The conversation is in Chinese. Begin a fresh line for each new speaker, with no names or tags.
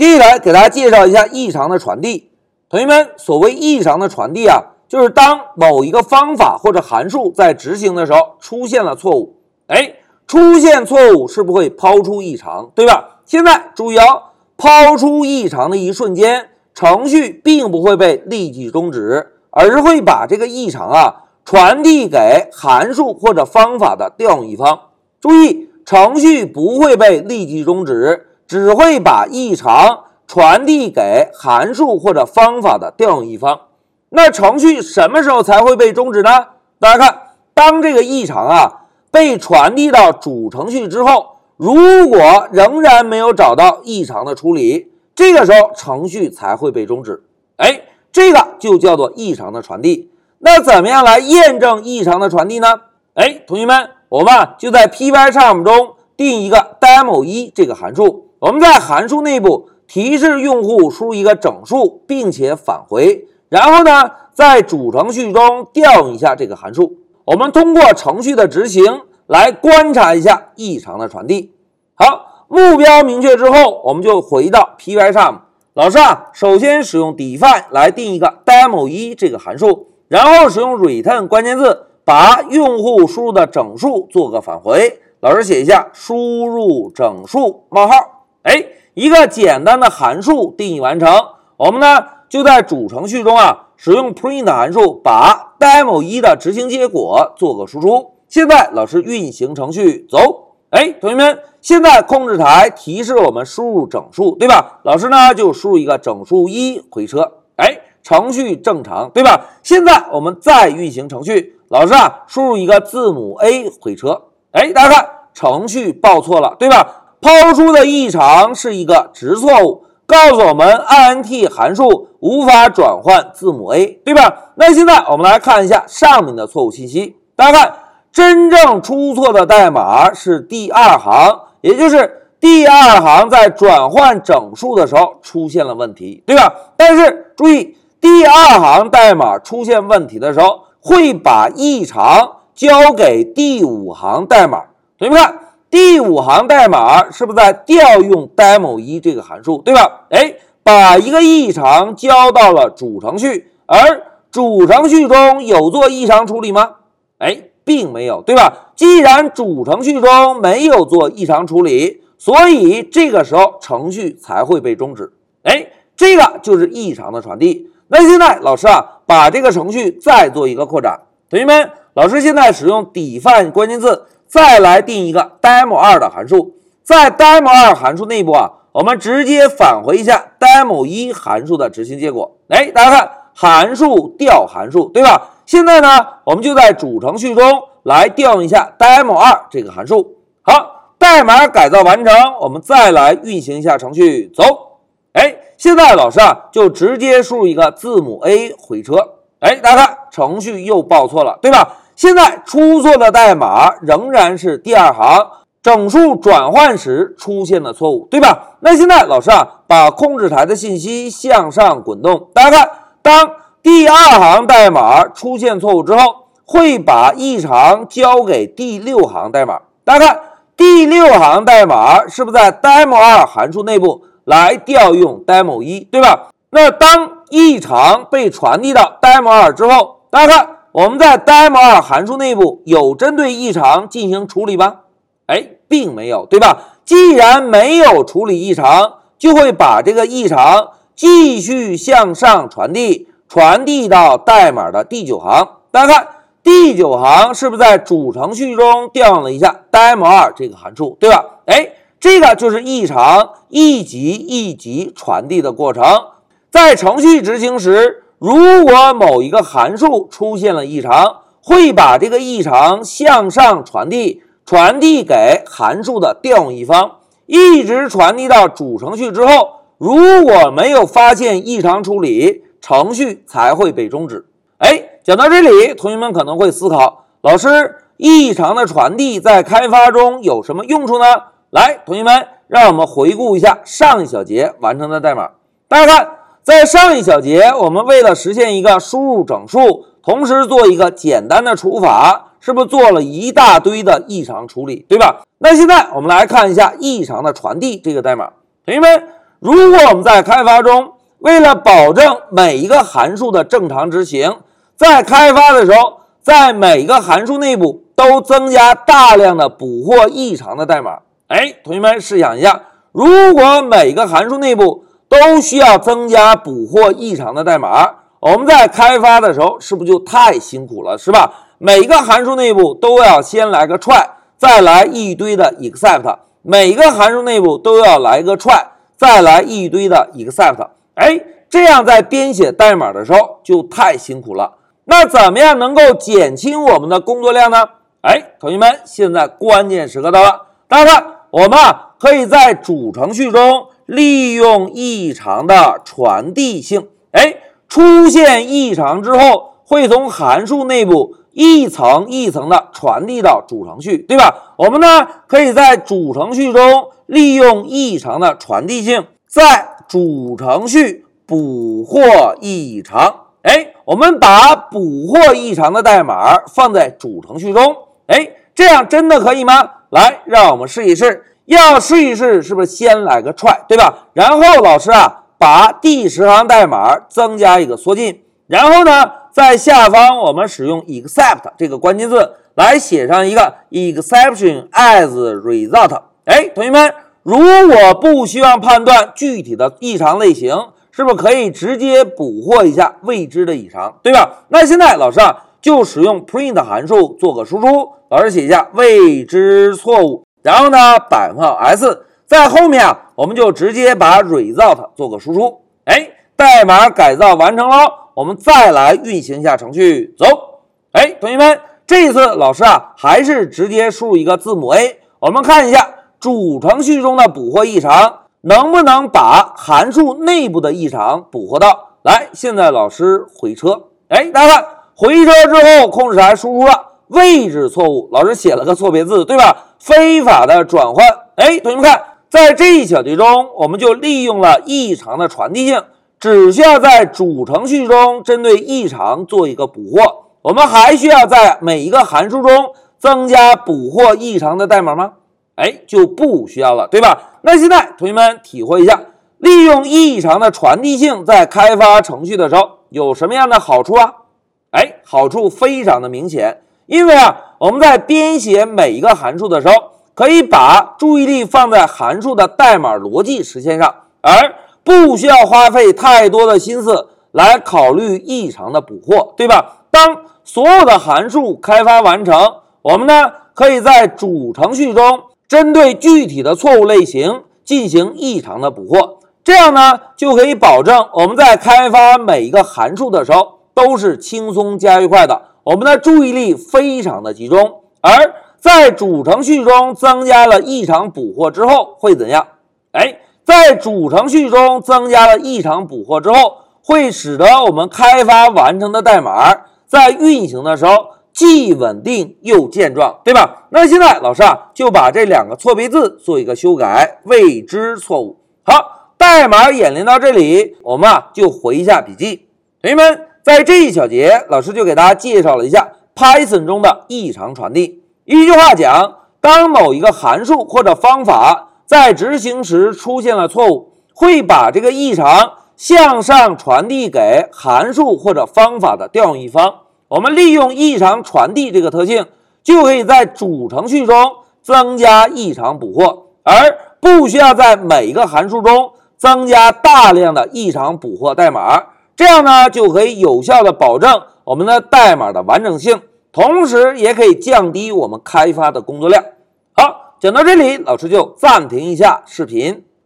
接下来给大家介绍一下异常的传递。同学们，所谓异常的传递啊，就是当某一个方法或者函数在执行的时候出现了错误，哎，出现错误是不会抛出异常，对吧？现在注意哦，抛出异常的一瞬间，程序并不会被立即终止，而是会把这个异常啊传递给函数或者方法的调用一方。注意，程序不会被立即终止，只会把异常。传递给函数或者方法的调用一方，那程序什么时候才会被终止呢？大家看，当这个异常啊被传递到主程序之后，如果仍然没有找到异常的处理，这个时候程序才会被终止。哎，这个就叫做异常的传递。那怎么样来验证异常的传递呢？哎，同学们，我们就在 Pycharm 中定一个 demo 一这个函数，我们在函数内部。提示用户输入一个整数，并且返回，然后呢，在主程序中调用一下这个函数。我们通过程序的执行来观察一下异常的传递。好，目标明确之后，我们就回到 Pycharm。老师啊，首先使用 define 来定一个 demo 一这个函数，然后使用 return 关键字把用户输入的整数做个返回。老师写一下输入整数冒号，一个简单的函数定义完成，我们呢就在主程序中啊使用 print 函数把 demo 一的执行结果做个输出。现在老师运行程序走，哎，同学们，现在控制台提示我们输入整数，对吧？老师呢就输入一个整数一回车，哎，程序正常，对吧？现在我们再运行程序，老师啊输入一个字母 A 回车，哎，大家看程序报错了，对吧？抛出的异常是一个值错误，告诉我们 int 函数无法转换字母 a，对吧？那现在我们来看一下上面的错误信息。大家看，真正出错的代码是第二行，也就是第二行在转换整数的时候出现了问题，对吧？但是注意，第二行代码出现问题的时候，会把异常交给第五行代码。同学们看。第五行代码是不是在调用 demo 一这个函数，对吧？哎，把一个异常交到了主程序，而主程序中有做异常处理吗？哎，并没有，对吧？既然主程序中没有做异常处理，所以这个时候程序才会被终止。哎，这个就是异常的传递。那现在老师啊，把这个程序再做一个扩展。同学们，老师现在使用 define 关键字。再来定一个 demo 二的函数，在 demo 二函数内部啊，我们直接返回一下 demo 一函数的执行结果。哎，大家看，函数调函数，对吧？现在呢，我们就在主程序中来调用一下 demo 二这个函数。好，代码改造完成，我们再来运行一下程序，走。哎，现在老师啊，就直接输入一个字母 a 回车。哎，大家看，程序又报错了，对吧？现在出错的代码仍然是第二行整数转换时出现的错误，对吧？那现在老师啊，把控制台的信息向上滚动，大家看，当第二行代码出现错误之后，会把异常交给第六行代码。大家看，第六行代码是不是在 demo 二函数内部来调用 demo 一，对吧？那当异常被传递到 demo 二之后，大家看。我们在 demo 二函数内部有针对异常进行处理吗？哎，并没有，对吧？既然没有处理异常，就会把这个异常继续向上传递，传递到代码的第九行。大家看，第九行是不是在主程序中调用了一下 demo 二这个函数，对吧？哎，这个就是异常一级一级传递的过程，在程序执行时。如果某一个函数出现了异常，会把这个异常向上传递，传递给函数的调用一方，一直传递到主程序之后，如果没有发现异常处理，程序才会被终止。哎，讲到这里，同学们可能会思考，老师，异常的传递在开发中有什么用处呢？来，同学们，让我们回顾一下上一小节完成的代码，大家看。在上一小节，我们为了实现一个输入整数，同时做一个简单的除法，是不是做了一大堆的异常处理，对吧？那现在我们来看一下异常的传递这个代码。同学们，如果我们在开发中，为了保证每一个函数的正常执行，在开发的时候，在每个函数内部都增加大量的捕获异常的代码。哎，同学们试想一下，如果每个函数内部都需要增加捕获异常的代码，我们在开发的时候是不是就太辛苦了，是吧？每个函数内部都要先来个 try，再来一堆的 except，每个函数内部都要来个 try。再来一堆的 except，哎，这样在编写代码的时候就太辛苦了。那怎么样能够减轻我们的工作量呢？哎，同学们，现在关键时刻到了。大家看，我们啊可以在主程序中利用异常的传递性。哎，出现异常之后，会从函数内部一层一层的传递到主程序，对吧？我们呢可以在主程序中。利用异常的传递性，在主程序捕获异常。哎，我们把捕获异常的代码放在主程序中。哎，这样真的可以吗？来，让我们试一试。要试一试，是不是先来个 try，对吧？然后老师啊，把第十行代码增加一个缩进，然后呢，在下方我们使用 except 这个关键字来写上一个 exception as result。哎，同学们，如果不希望判断具体的异常类型，是不是可以直接捕获一下未知的异常，对吧？那现在老师啊，就使用 print 函数做个输出，老师写一下未知错误，然后呢，百分号 s 在后面啊，我们就直接把 result 做个输出。哎，代码改造完成喽，我们再来运行一下程序，走。哎，同学们，这一次老师啊，还是直接输入一个字母 a，我们看一下。主程序中的捕获异常能不能把函数内部的异常捕获到？来，现在老师回车，哎，大家看回车之后，控制台输出了位置错误，老师写了个错别字，对吧？非法的转换，哎，同学们看，在这一小节中，我们就利用了异常的传递性，只需要在主程序中针对异常做一个捕获，我们还需要在每一个函数中增加捕获异常的代码吗？哎，就不需要了，对吧？那现在同学们体会一下，利用异常的传递性在开发程序的时候有什么样的好处啊？哎，好处非常的明显，因为啊，我们在编写每一个函数的时候，可以把注意力放在函数的代码逻辑实现上，而不需要花费太多的心思来考虑异常的捕获，对吧？当所有的函数开发完成，我们呢可以在主程序中。针对具体的错误类型进行异常的捕获，这样呢就可以保证我们在开发每一个函数的时候都是轻松加愉快的，我们的注意力非常的集中。而在主程序中增加了异常捕获之后会怎样？哎，在主程序中增加了异常捕获之后，会使得我们开发完成的代码在运行的时候。既稳定又健壮，对吧？那现在老师啊就把这两个错别字做一个修改，未知错误。好，代码演练到这里，我们啊就回一下笔记。同学们，在这一小节，老师就给大家介绍了一下 Python 中的异常传递。一句话讲，当某一个函数或者方法在执行时出现了错误，会把这个异常向上传递给函数或者方法的调用一方。我们利用异常传递这个特性，就可以在主程序中增加异常捕获，而不需要在每一个函数中增加大量的异常捕获代码。这样呢，就可以有效的保证我们的代码的完整性，同时也可以降低我们开发的工作量。好，讲到这里，老师就暂停一下视频。